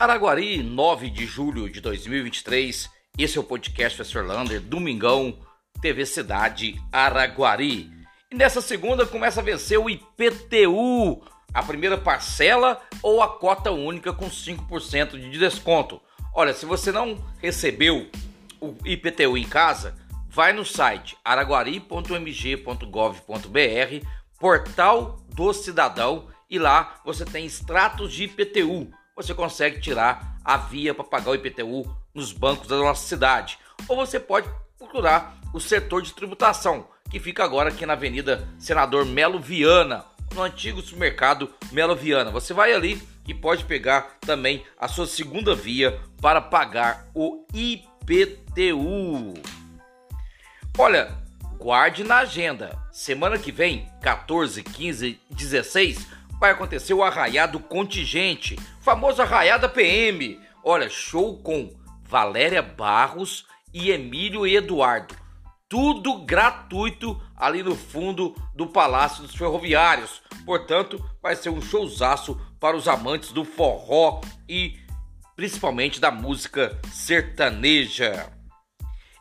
Araguari, 9 de julho de 2023. Esse é o podcast Professor Lander, Domingão, TV Cidade Araguari. E nessa segunda começa a vencer o IPTU, a primeira parcela ou a cota única com 5% de desconto. Olha, se você não recebeu o IPTU em casa, vai no site araguari.mg.gov.br, portal do cidadão, e lá você tem extratos de IPTU você consegue tirar a via para pagar o IPTU nos bancos da nossa cidade. Ou você pode procurar o setor de tributação, que fica agora aqui na Avenida Senador Melo Viana, no antigo supermercado Melo Viana. Você vai ali e pode pegar também a sua segunda via para pagar o IPTU. Olha, guarde na agenda. Semana que vem, 14, 15, 16, vai acontecer o Arraiado Contingente, famoso Arraiada PM. Olha, show com Valéria Barros e Emílio Eduardo. Tudo gratuito ali no fundo do Palácio dos Ferroviários. Portanto, vai ser um showzaço para os amantes do forró e principalmente da música sertaneja.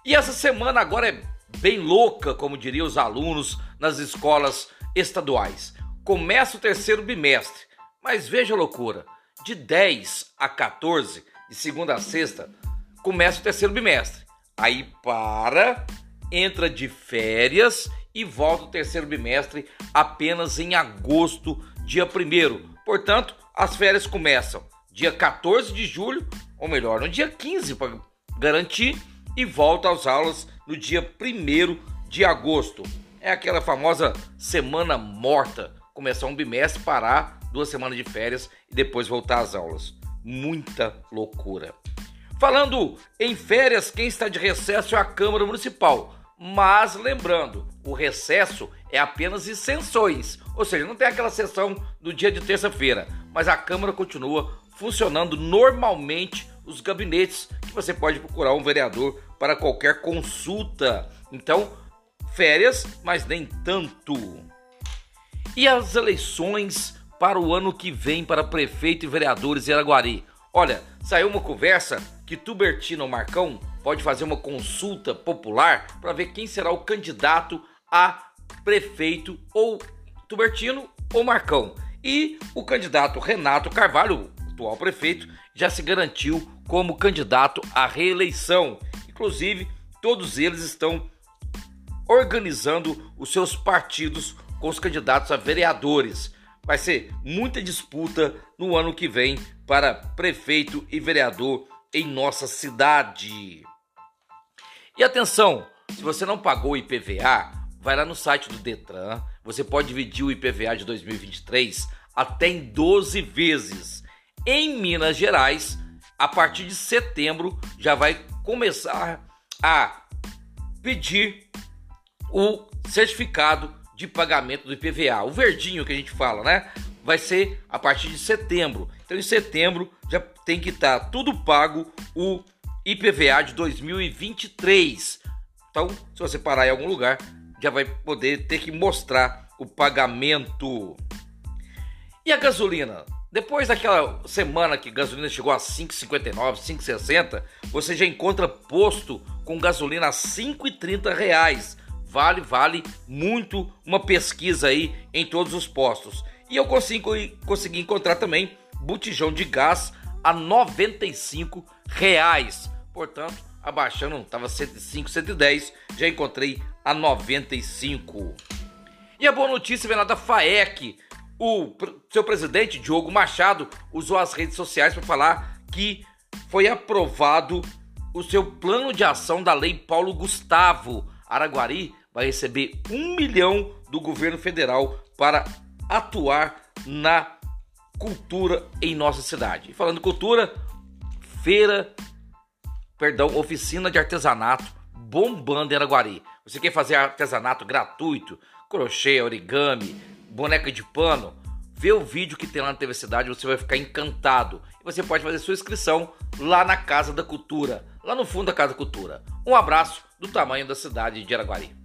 E essa semana agora é bem louca, como diriam os alunos nas escolas estaduais começa o terceiro bimestre. Mas veja a loucura: de 10 a 14, de segunda a sexta, começa o terceiro bimestre. Aí para, entra de férias e volta o terceiro bimestre apenas em agosto, dia 1. Portanto, as férias começam dia 14 de julho, ou melhor, no dia 15 para garantir, e volta às aulas no dia 1 de agosto. É aquela famosa semana morta começar um bimestre, parar duas semanas de férias e depois voltar às aulas. Muita loucura. Falando em férias, quem está de recesso é a Câmara Municipal. Mas lembrando, o recesso é apenas sessões, ou seja, não tem aquela sessão do dia de terça-feira, mas a Câmara continua funcionando normalmente os gabinetes que você pode procurar um vereador para qualquer consulta. Então, férias, mas nem tanto. E as eleições para o ano que vem para prefeito e vereadores em Araguari? Olha, saiu uma conversa que Tubertino Marcão pode fazer uma consulta popular para ver quem será o candidato a prefeito ou Tubertino ou Marcão. E o candidato Renato Carvalho, atual prefeito, já se garantiu como candidato à reeleição. Inclusive, todos eles estão organizando os seus partidos com os candidatos a vereadores. Vai ser muita disputa no ano que vem para prefeito e vereador em nossa cidade. E atenção, se você não pagou o IPVA, vai lá no site do Detran, você pode dividir o IPVA de 2023 até em 12 vezes. Em Minas Gerais, a partir de setembro já vai começar a pedir o certificado de pagamento do IPVA. O verdinho que a gente fala, né? Vai ser a partir de setembro. Então, em setembro já tem que estar tá tudo pago o IPVA de 2023. Então, se você parar em algum lugar, já vai poder ter que mostrar o pagamento. E a gasolina? Depois daquela semana que a gasolina chegou a 5,59, 5,60, você já encontra posto com gasolina a 5,30 reais vale, vale muito uma pesquisa aí em todos os postos. E eu consigo, consegui encontrar também botijão de gás a 95 reais. Portanto, abaixando, estava 105, 110, já encontrei a 95. E a boa notícia vem lá da FAEC. O seu presidente, Diogo Machado, usou as redes sociais para falar que foi aprovado o seu plano de ação da Lei Paulo Gustavo. Araguari vai receber um milhão do governo federal para atuar na cultura em nossa cidade. Falando cultura, feira, perdão, oficina de artesanato bombando em Araguari. Você quer fazer artesanato gratuito, crochê, origami, boneca de pano? Vê o vídeo que tem lá na TV Cidade, você vai ficar encantado. E você pode fazer sua inscrição lá na Casa da Cultura, lá no fundo da Casa da Cultura. Um abraço do tamanho da cidade de Araguari.